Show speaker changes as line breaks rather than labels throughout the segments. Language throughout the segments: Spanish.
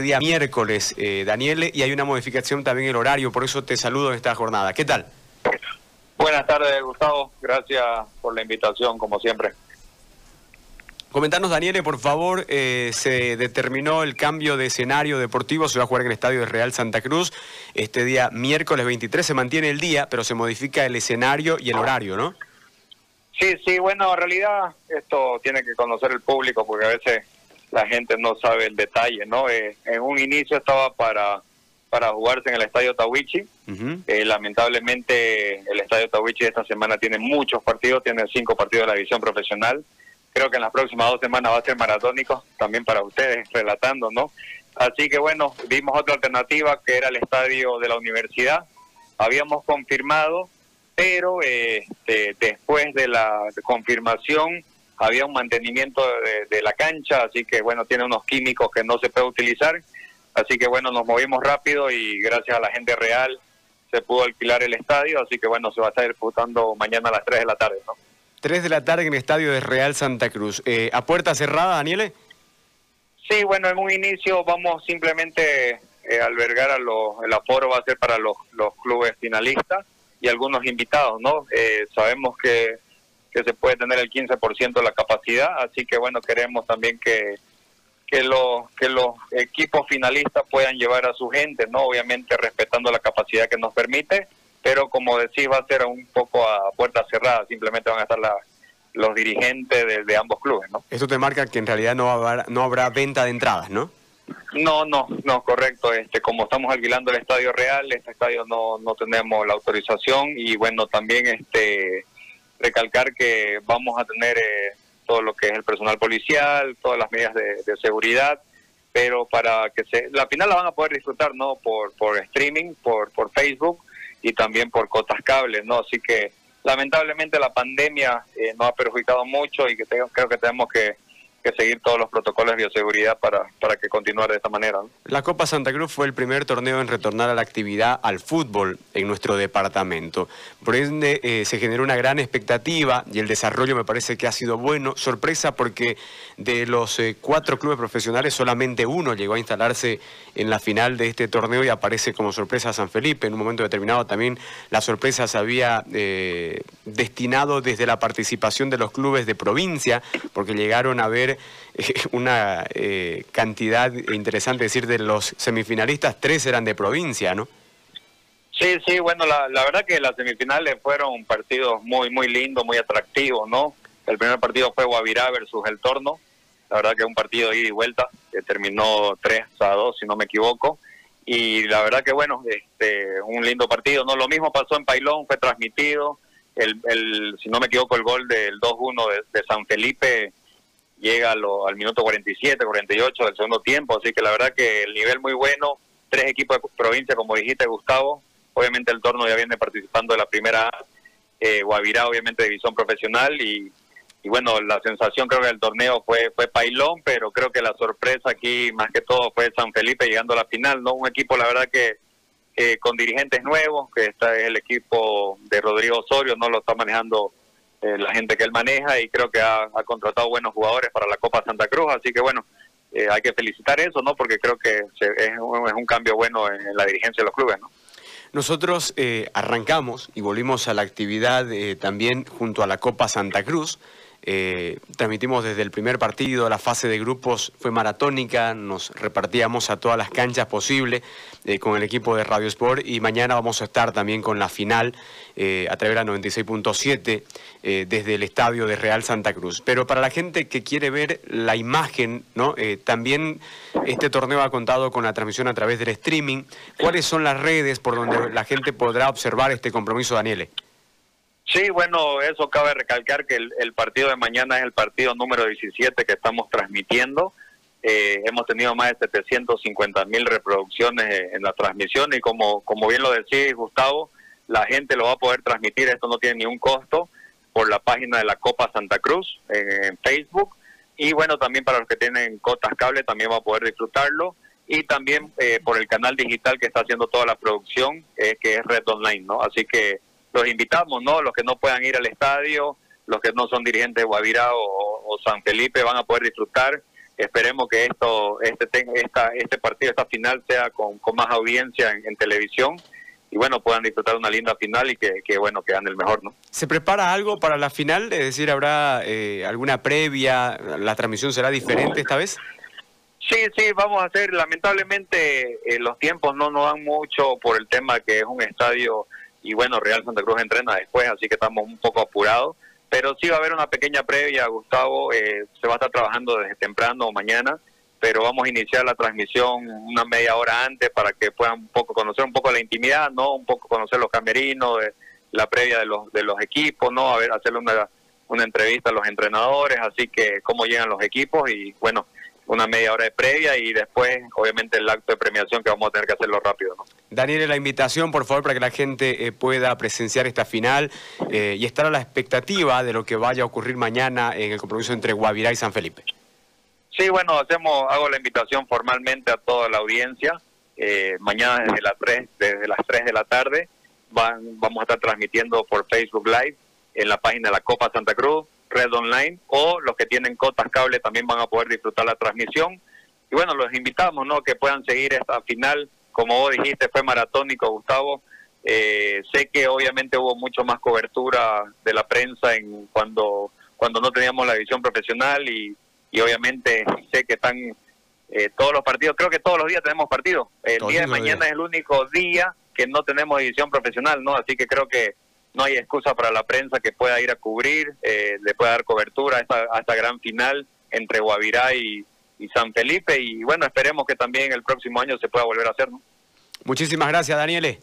día miércoles, eh, Daniele, y hay una modificación también en el horario, por eso te saludo en esta jornada. ¿Qué tal?
Buenas tardes, Gustavo. Gracias por la invitación, como siempre.
Comentanos, Daniele, por favor, eh, se determinó el cambio de escenario deportivo, se va a jugar en el Estadio de Real Santa Cruz. Este día, miércoles 23, se mantiene el día, pero se modifica el escenario y el horario, ¿no?
Sí, sí, bueno, en realidad esto tiene que conocer el público porque a veces la gente no sabe el detalle, ¿no? Eh, en un inicio estaba para para jugarse en el Estadio Tawichi. Eh, lamentablemente el Estadio Tawichi esta semana tiene muchos partidos, tiene cinco partidos de la división profesional. Creo que en las próximas dos semanas va a ser maratónico, también para ustedes, relatando, ¿no? Así que bueno, vimos otra alternativa que era el Estadio de la Universidad. Habíamos confirmado, pero este, después de la confirmación había un mantenimiento de, la cancha, así que bueno, tiene unos químicos que no se puede utilizar, así que bueno, nos movimos rápido y gracias a la gente real se pudo alquilar el estadio, así que bueno, se va a estar disputando mañana a las 3 de la tarde, ¿no?
3 de la tarde en el estadio de Real Santa Cruz. Eh, ¿A puerta cerrada, Daniele?
Sí, bueno, en un inicio vamos simplemente eh, albergar a los, el aforo va a ser para los, los clubes finalistas y algunos invitados, ¿no? Eh, sabemos que que se puede tener el 15% de la capacidad, así que bueno, queremos también que, que, los, que los equipos finalistas puedan llevar a su gente, ¿no? Obviamente respetando la capacidad que nos permite, pero como decís va a ser un poco a puerta cerrada, simplemente van a estar los dirigentes de, de, ambos clubes, ¿no?
Eso te marca que en realidad no habrá, no habrá venta de entradas, ¿no?
No, no, no, correcto. Este, como estamos alquilando el estadio real, este estadio no, no tenemos la autorización y bueno, también este recalcar que vamos a tener eh, todo lo que es el personal policial, todas las medidas de, seguridad, pero para que se, la final la van a poder disfrutar, ¿no? Por, por streaming, por, por Facebook y también por cotas cables, ¿no? Así que lamentablemente la pandemia eh, nos ha perjudicado mucho y que creo que tenemos que que seguir todos los protocolos de bioseguridad para, para que continúe de esta manera.
La Copa Santa Cruz fue el primer torneo en retornar a la actividad al fútbol en nuestro departamento. Por ende, eh, se generó una gran expectativa y el desarrollo me parece que ha sido bueno. Sorpresa porque de los eh, cuatro clubes profesionales solamente uno llegó a instalarse en la final de este torneo y aparece como sorpresa San Felipe. En un momento determinado también la sorpresa se había eh, destinado desde la participación de los clubes de provincia porque llegaron a ver una eh, cantidad interesante, es decir, de los semifinalistas, tres eran de provincia, ¿no?
Sí, sí, bueno, la, verdad que las semifinales fueron partidos muy, muy lindos, muy atractivos, ¿no? El primer partido fue Guavirá versus El Torno, la verdad que un partido ida y vuelta, que terminó 3 a 2, si no me equivoco, y la verdad que bueno, este, un lindo partido, ¿no? Lo mismo pasó en Pailón, fue transmitido, el, el si no me equivoco, el gol del 2-1 de, de San Felipe llega al minuto 47, 48 del segundo tiempo, así que la verdad que el nivel muy bueno, tres equipos de provincia, como dijiste Gustavo, obviamente el torno ya viene participando de la primera eh, Guavirá obviamente división profesional y, y, bueno, la sensación creo que el torneo fue, fue pailón, pero creo que la sorpresa aquí más que todo fue San Felipe llegando a la final, ¿no? Un equipo la verdad que con dirigentes nuevos, que está es el equipo de Rodrigo Osorio, no lo está manejando eh, la gente que él maneja y creo que ha, contratado buenos jugadores para la Copa Santa Cruz, así que bueno, eh, hay que felicitar eso, ¿no? Porque creo que es, un, cambio bueno en, la dirigencia de los clubes, ¿no?
Nosotros eh, arrancamos y volvimos a la actividad también junto a la Copa Santa Cruz. Eh, transmitimos desde el primer partido, la fase de grupos fue maratónica, nos repartíamos a todas las canchas posibles eh, con el equipo de Radio Sport y mañana vamos a estar también con la final eh, a través de la 96.7 desde el estadio de Real Santa Cruz. Pero para la gente que quiere ver la imagen, ¿no? también este torneo ha contado con la transmisión a través del streaming. ¿Cuáles son las redes por donde la gente podrá observar este compromiso, Daniele?
Sí, bueno, eso cabe recalcar que el, partido de mañana es el partido número 17 que estamos transmitiendo. Eh, hemos tenido más de 750 mil reproducciones en la transmisión y como, como bien lo decís, Gustavo, la gente lo va a poder transmitir, esto no tiene ningún costo, por la página de la Copa Santa Cruz en, Facebook. Y bueno, también para los que tienen cotas cable también va a poder disfrutarlo. Y también eh, por el canal digital que está haciendo toda la producción, eh, que es Red Online, ¿no? Así que los invitamos, ¿no? Los que no puedan ir al estadio, los que no son dirigentes de Guavirá o, San Felipe van a poder disfrutar esperemos que esto este esta, este partido, esta final sea con, más audiencia en, televisión y bueno, puedan disfrutar una linda final y que, que, bueno, que gane el mejor, ¿no?
¿Se prepara algo para la final? Es decir, ¿habrá eh, alguna previa? ¿La transmisión será diferente esta vez?
Sí, sí, vamos a hacer, lamentablemente eh, los tiempos no nos dan mucho por el tema que es un estadio y bueno, Real Santa Cruz entrena después, así que estamos un poco apurados, pero sí va a haber una pequeña previa, Gustavo, eh, se va a estar trabajando desde temprano o mañana, pero vamos a iniciar la transmisión una media hora antes para que puedan un poco conocer un poco la intimidad, no, un poco conocer los camerinos, la previa de los de los equipos, no, a ver, hacerle una una entrevista a los entrenadores, así que cómo llegan los equipos y bueno, una media hora de previa y después, obviamente, el acto de premiación que vamos a tener que hacerlo rápido. ¿no?
Daniel, la invitación, por favor, para que la gente eh, pueda presenciar esta final eh, y estar a la expectativa de lo que vaya a ocurrir mañana en el compromiso entre Guavirá y San Felipe.
Sí, bueno, hacemos, hago la invitación formalmente a toda la audiencia. Eh, mañana desde las 3, desde las 3 de la tarde van, vamos a estar transmitiendo por Facebook Live en la página de la Copa Santa Cruz red online o los que tienen cotas cable también van a poder disfrutar la transmisión. Y bueno, los invitamos, ¿no? Que puedan seguir esta final. Como vos dijiste, fue maratónico, Gustavo. Eh, sé que obviamente hubo mucho más cobertura de la prensa en cuando cuando no teníamos la división profesional y, y obviamente sé que están eh, todos los partidos, creo que todos los días tenemos partidos. El día de mañana es el único día que no tenemos división profesional, ¿no? Así que creo que no hay excusa para la prensa que pueda ir a cubrir, eh, le pueda dar cobertura a esta, gran final entre Guavirá y, San Felipe y bueno, esperemos que también el próximo año se pueda volver a hacer. ¿no?
Muchísimas gracias, Daniele.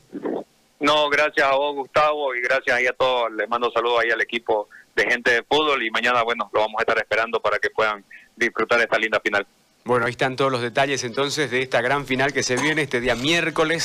No, gracias a vos, Gustavo, y gracias ahí a todos. Les mando saludos ahí al equipo de gente de fútbol y mañana, bueno, lo vamos a estar esperando para que puedan disfrutar esta linda final.
Bueno, ahí están todos los detalles entonces de esta gran final que se viene este día miércoles.